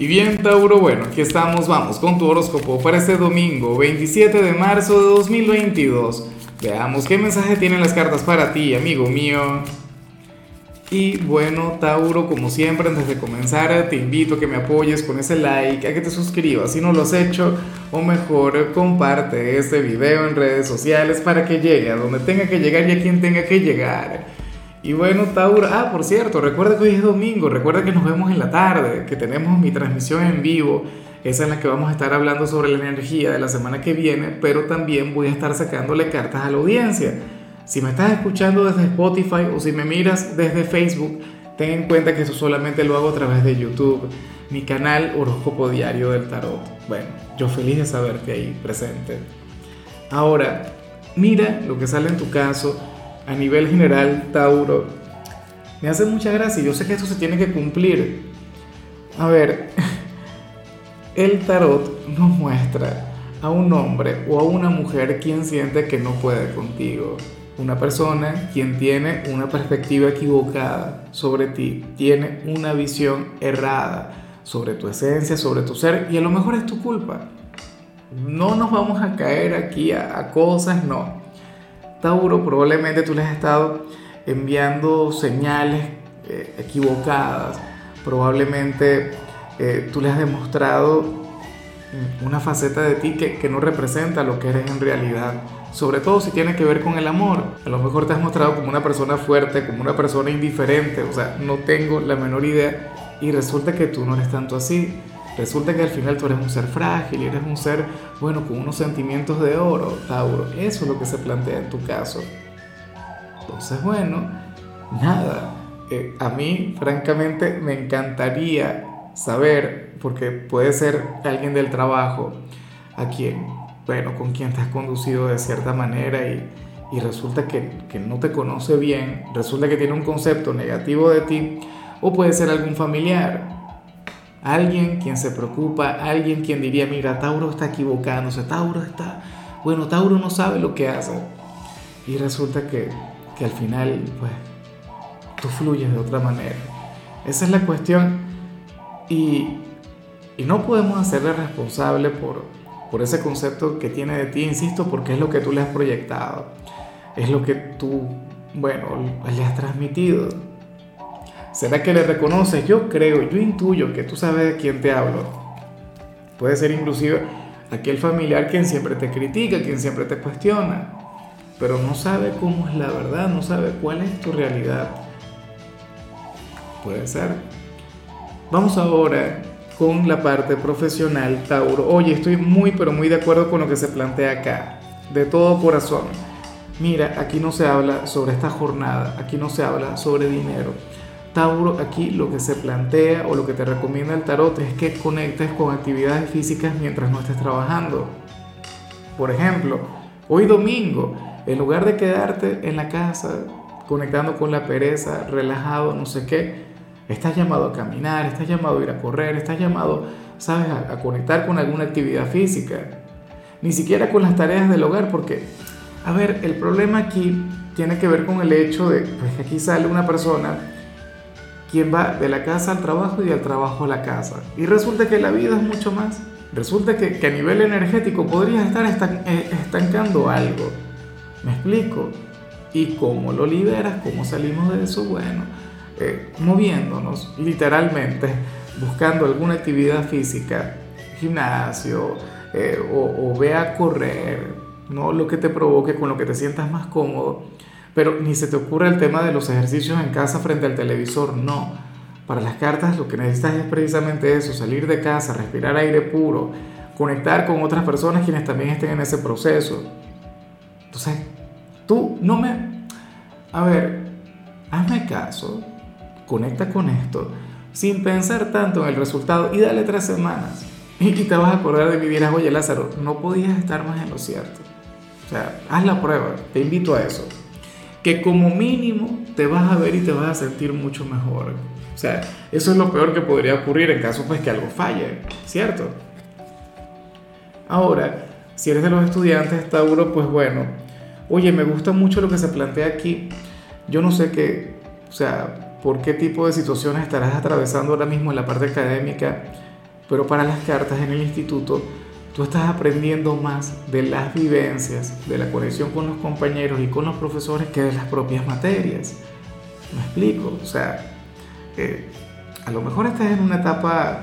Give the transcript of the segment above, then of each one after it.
Y bien, Tauro, bueno, aquí estamos, vamos con tu horóscopo para este domingo, 27 de marzo de 2022. Veamos qué mensaje tienen las cartas para ti, amigo mío. Y bueno, Tauro, como siempre, antes de comenzar, te invito a que me apoyes con ese like, a que te suscribas si no lo has hecho, o mejor, comparte este video en redes sociales para que llegue a donde tenga que llegar y a quien tenga que llegar. Y bueno, Tauro, ah, por cierto, recuerda que hoy es domingo, recuerda que nos vemos en la tarde, que tenemos mi transmisión en vivo, esa es la que vamos a estar hablando sobre la energía de la semana que viene, pero también voy a estar sacándole cartas a la audiencia. Si me estás escuchando desde Spotify o si me miras desde Facebook, ten en cuenta que eso solamente lo hago a través de YouTube, mi canal Horóscopo Diario del Tarot. Bueno, yo feliz de saberte ahí presente. Ahora, mira lo que sale en tu caso a nivel general, Tauro, me hace mucha gracia. Yo sé que esto se tiene que cumplir. A ver, el tarot nos muestra a un hombre o a una mujer quien siente que no puede contigo. Una persona quien tiene una perspectiva equivocada sobre ti, tiene una visión errada sobre tu esencia, sobre tu ser, y a lo mejor es tu culpa. No nos vamos a caer aquí a, cosas, no. Tauro, probablemente tú le has estado enviando señales eh, equivocadas, probablemente eh, tú le has demostrado una faceta de ti que, que, no representa lo que eres en realidad, sobre todo si tiene que ver con el amor. A lo mejor te has mostrado como una persona fuerte, como una persona indiferente, o sea, no tengo la menor idea y resulta que tú no eres tanto así. Resulta que al final tú eres un ser frágil, eres un ser, bueno, con unos sentimientos de oro, Tauro. Eso es lo que se plantea en tu caso. Entonces, bueno, nada. Eh, a mí, francamente, me encantaría saber, porque puede ser alguien del trabajo a quien, bueno, con quien te has conducido de cierta manera y, y resulta que, que no te conoce bien, resulta que tiene un concepto negativo de ti, o puede ser algún familiar Alguien quien se preocupa, alguien quien diría, mira, Tauro está equivocándose, Tauro está, bueno, Tauro no sabe lo que hace. Y resulta que, que al final, pues, tú fluyes de otra manera. Esa es la cuestión. Y, y no podemos hacerle responsable por, por ese concepto que tiene de ti, insisto, porque es lo que tú le has proyectado. Es lo que tú, bueno, le has transmitido. ¿Será que le reconoces? Yo creo, yo intuyo que tú sabes de quién te hablo. Puede ser inclusive aquel familiar quien siempre te critica, quien siempre te cuestiona, pero no sabe cómo es la verdad, no sabe cuál es tu realidad. Puede ser. Vamos ahora con la parte profesional, Tauro. Oye, estoy muy, pero muy de acuerdo con lo que se plantea acá, de todo corazón. Mira, aquí no se habla sobre esta jornada, aquí no se habla sobre dinero Aquí lo que se plantea o lo que te recomienda el tarot es que conectes con actividades físicas mientras no estés trabajando. Por ejemplo, hoy domingo, en lugar de quedarte en la casa conectando con la pereza, relajado, no sé qué, estás llamado a caminar, estás llamado a ir a correr, estás llamado, sabes, a, conectar con alguna actividad física. Ni siquiera con las tareas del hogar, porque, a ver, el problema aquí tiene que ver con el hecho de pues, que aquí sale una persona quien va de la casa al trabajo y del trabajo a la casa. Y resulta que la vida es mucho más. Resulta que, a nivel energético podrías estar eh, estancando algo. ¿Me explico? ¿Y cómo lo liberas? ¿Cómo salimos de eso? Bueno, eh, moviéndonos literalmente, buscando alguna actividad física, gimnasio, eh, o, o ve a correr, ¿no? Lo que te provoque, con lo que te sientas más cómodo pero ni se te ocurre el tema de los ejercicios en casa frente al televisor, no. Para las cartas lo que necesitas es precisamente eso, salir de casa, respirar aire puro, conectar con otras personas quienes también estén en ese proceso. Entonces, tú no me... A ver, hazme caso, conecta con esto, sin pensar tanto en el resultado y dale tres semanas. Y, te vas a acordar de mi vieja, oye Lázaro, no podías estar más en lo cierto. O sea, haz la prueba, te invito a eso que como mínimo te vas a ver y te vas a sentir mucho mejor. O sea, eso es lo peor que podría ocurrir en caso pues que algo falle, ¿cierto? Ahora, si eres de los estudiantes, Tauro, pues bueno, oye, me gusta mucho lo que se plantea aquí. Yo no sé qué, o sea, por qué tipo de situaciones estarás atravesando ahora mismo en la parte académica. Pero para las cartas en el instituto, tú estás aprendiendo más de las vivencias, de la conexión con los compañeros y con los profesores que de las propias materias. ¿Me explico? O sea, eh, a lo mejor estás en una etapa,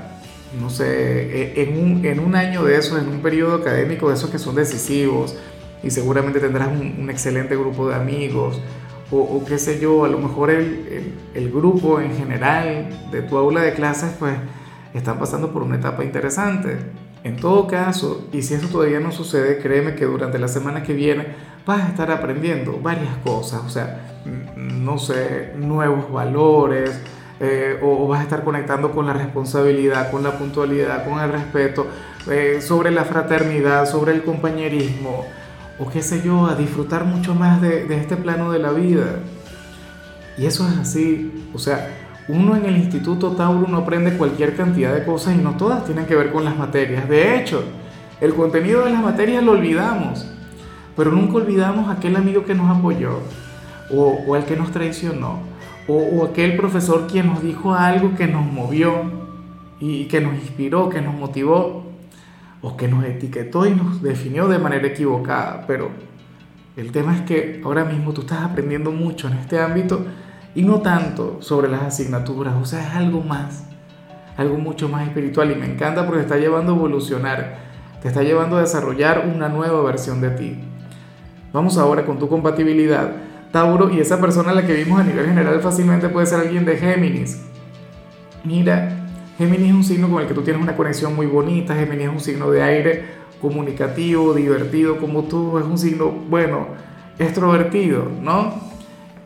no sé, e, en un, en un año de eso, en un periodo académico de esos que son decisivos y seguramente tendrás un, excelente grupo de amigos o, qué sé yo, a lo mejor el, el, grupo en general de tu aula de clases pues están pasando por una etapa interesante. En todo caso, y si eso todavía no sucede, créeme que durante la semana que viene vas a estar aprendiendo varias cosas, o sea, no sé, nuevos valores, eh, o, vas a estar conectando con la responsabilidad, con la puntualidad, con el respeto, eh, sobre la fraternidad, sobre el compañerismo, o qué sé yo, a disfrutar mucho más de este plano de la vida. Y eso es así, o sea, uno en el Instituto Tauro no aprende cualquier cantidad de cosas y no todas tienen que ver con las materias. De hecho, el contenido de las materias lo olvidamos, pero nunca olvidamos aquel amigo que nos apoyó o, o el que nos traicionó o, aquel profesor quien nos dijo algo que nos movió y que nos inspiró, que nos motivó, o que nos etiquetó y nos definió de manera equivocada. Pero el tema es que ahora mismo tú estás aprendiendo mucho en este ámbito y no tanto sobre las asignaturas, o sea, es algo más, algo mucho más espiritual y me encanta porque te está llevando a evolucionar, te está llevando a desarrollar una nueva versión de ti. Vamos ahora con tu compatibilidad Tauro y esa persona a la que vimos a nivel general fácilmente puede ser alguien de Géminis. Mira, Géminis es un signo con el que tú tienes una conexión muy bonita, Géminis es un signo de aire comunicativo, divertido, como tú, es un signo, bueno, extrovertido, ¿no?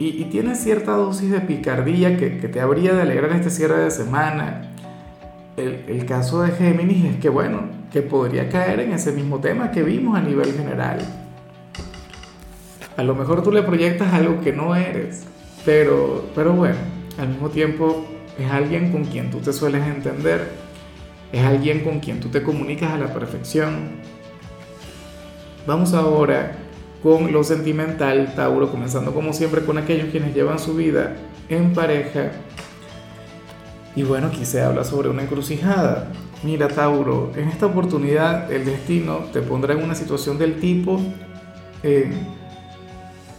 Y, tiene cierta dosis de picardía que, te habría de alegrar este cierre de semana. El, el caso de Géminis es que, bueno, que podría caer en ese mismo tema que vimos a nivel general a lo mejor tú le proyectas algo que no eres, pero, pero bueno, al mismo tiempo es alguien con quien tú te sueles entender, es alguien con quien tú te comunicas a la perfección. Vamos ahora con lo sentimental, Tauro, comenzando como siempre con aquellos quienes llevan su vida en pareja. Y bueno, aquí se habla sobre una encrucijada. Mira, Tauro, en esta oportunidad el destino te pondrá en una situación del tipo... Eh,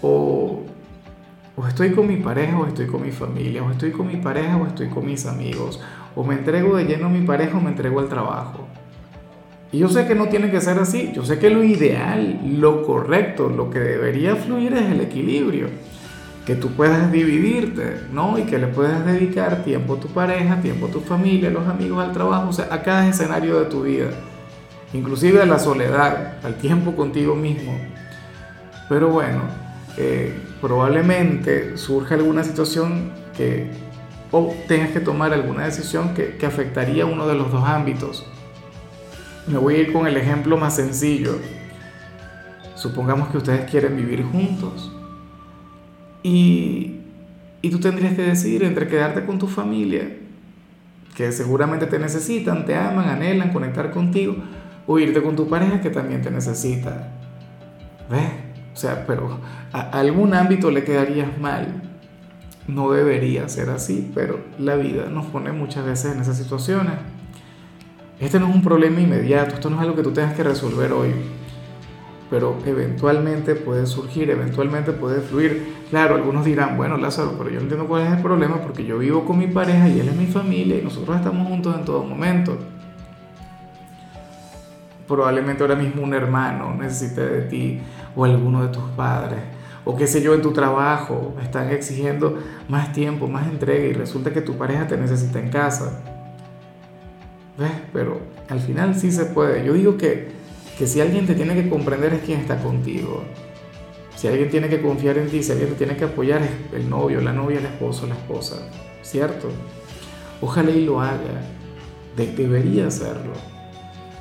o, estoy con mi pareja o estoy con mi familia, o estoy con mi pareja o estoy con mis amigos, o me entrego de lleno a mi pareja o me entrego al trabajo. Y yo sé que no tiene que ser así, yo sé que lo ideal, lo correcto, lo que debería fluir es el equilibrio, que tú puedas dividirte, ¿no? Y que le puedas dedicar tiempo a tu pareja, tiempo a tu familia, a los amigos, al trabajo, o sea, a cada escenario de tu vida, inclusive a la soledad, al tiempo contigo mismo. Pero bueno, eh, probablemente surja alguna situación que o tengas que tomar alguna decisión que, que afectaría uno de los dos ámbitos. Me voy a ir con el ejemplo más sencillo. Supongamos que ustedes quieren vivir juntos y, y tú tendrías que decidir entre quedarte con tu familia, que seguramente te necesitan, te aman, anhelan conectar contigo, o irte con tu pareja que también te necesita. ¿Ves? O sea, pero a algún ámbito le quedarías mal. No debería ser así, pero la vida nos pone muchas veces en esas situaciones. Este no es un problema inmediato, esto no es algo que tú tengas que resolver hoy, pero eventualmente puede surgir, eventualmente puede fluir. Claro, algunos dirán, bueno, Lázaro, pero yo no entiendo cuál es el problema porque yo vivo con mi pareja y él es mi familia y nosotros estamos juntos en todo momento. Probablemente ahora mismo un hermano necesite de ti o alguno de tus padres, o qué sé yo, en tu trabajo, están exigiendo más tiempo, más entrega y resulta que tu pareja te necesita en casa. ¿Ves? Pero al final sí se puede. Yo digo que, que si alguien te tiene que comprender es quien está contigo. Si alguien tiene que confiar en ti, si alguien te tiene que apoyar es el novio, la novia, el esposo, la esposa. ¿Cierto? Ojalá y lo haga. debería hacerlo.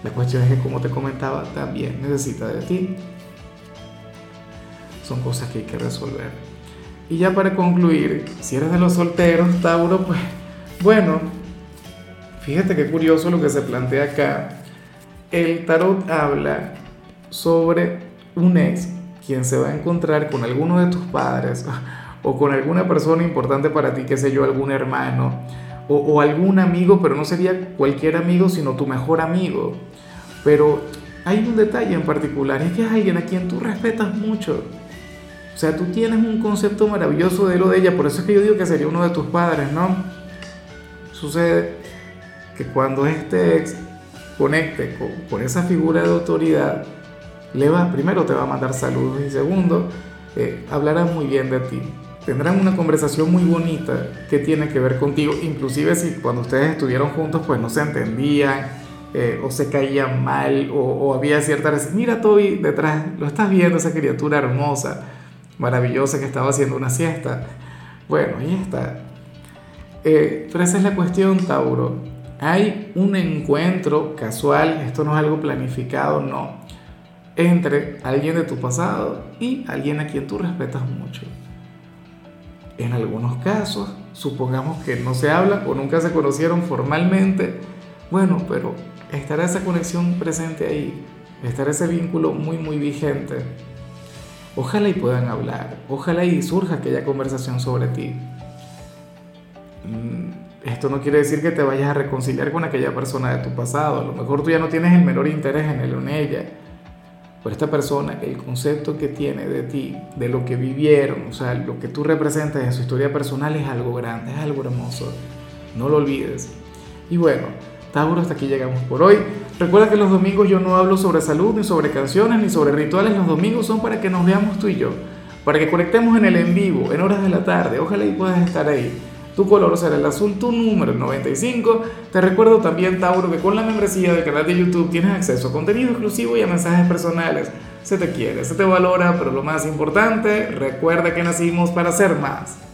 La cuestión es que, como te comentaba, también necesita de ti son cosas que hay que resolver. Y ya para concluir, si eres de los solteros, Tauro, pues bueno, fíjate qué curioso lo que se plantea acá. El tarot habla sobre un ex quien se va a encontrar con alguno de tus padres o con alguna persona importante para ti, qué sé yo, algún hermano o, algún amigo, pero no sería cualquier amigo, sino tu mejor amigo. Pero hay un detalle en particular, es que es alguien a quien tú respetas mucho. O sea, tú tienes un concepto maravilloso de lo de ella, por eso es que yo digo que sería uno de tus padres, ¿no? Sucede que cuando este ex conecte con, esa figura de autoridad, le va, primero te va a mandar saludos y segundo, eh, hablará muy bien de ti tendrán una conversación muy bonita que tiene que ver contigo, inclusive si cuando ustedes estuvieron juntos pues no se entendían eh, o se caían mal o, había cierta... Mira Toby detrás, lo estás viendo esa criatura hermosa, maravillosa que estaba haciendo una siesta. Bueno, ahí está. Eh, pero esa es la cuestión, Tauro. Hay un encuentro casual, esto no es algo planificado, no, entre alguien de tu pasado y alguien a quien tú respetas mucho. En algunos casos, supongamos que no se habla o nunca se conocieron formalmente, bueno, pero estará esa conexión presente ahí, estará ese vínculo muy, muy vigente. Ojalá y puedan hablar, ojalá y surja aquella conversación sobre ti. Esto no quiere decir que te vayas a reconciliar con aquella persona de tu pasado, a lo mejor tú ya no tienes el menor interés en él o en ella por esta persona, el concepto que tiene de ti, de lo que vivieron, o sea, lo que tú representas en su historia personal es algo grande, es algo hermoso. No lo olvides. Y bueno, Tauro, hasta aquí llegamos por hoy. Recuerda que los domingos yo no hablo sobre salud, ni sobre canciones, ni sobre rituales. Los domingos son para que nos veamos tú y yo, para que conectemos en el en vivo, en horas de la tarde. Ojalá y puedas estar ahí. Tu color será el azul, tu número 95. Te recuerdo también, Tauro, que con la membresía del canal de YouTube tienes acceso a contenido exclusivo y a mensajes personales. Se te quiere, se te valora, pero lo más importante, recuerda que nacimos para ser más.